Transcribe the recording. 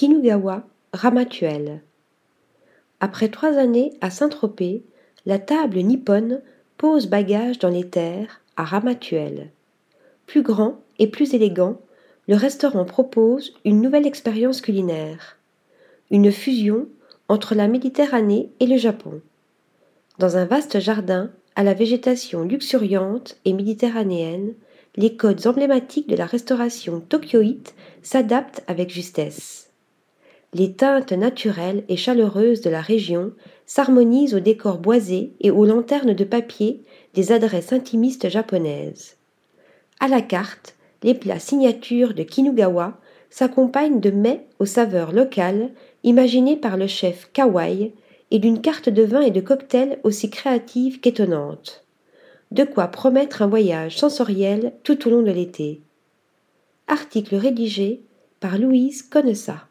Kinugawa, Ramatuelle. Après trois années à Saint-Tropez, la table nippone pose bagage dans les terres à Ramatuelle. Plus grand et plus élégant, le restaurant propose une nouvelle expérience culinaire. Une fusion entre la Méditerranée et le Japon. Dans un vaste jardin, à la végétation luxuriante et méditerranéenne, les codes emblématiques de la restauration tokyoïte s'adaptent avec justesse. Les teintes naturelles et chaleureuses de la région s'harmonisent au décor boisé et aux lanternes de papier des adresses intimistes japonaises. À la carte, les plats signatures de Kinugawa s'accompagnent de mets aux saveurs locales imaginés par le chef Kawai et d'une carte de vin et de cocktails aussi créative qu'étonnante. De quoi promettre un voyage sensoriel tout au long de l'été. Article rédigé par Louise Connessa.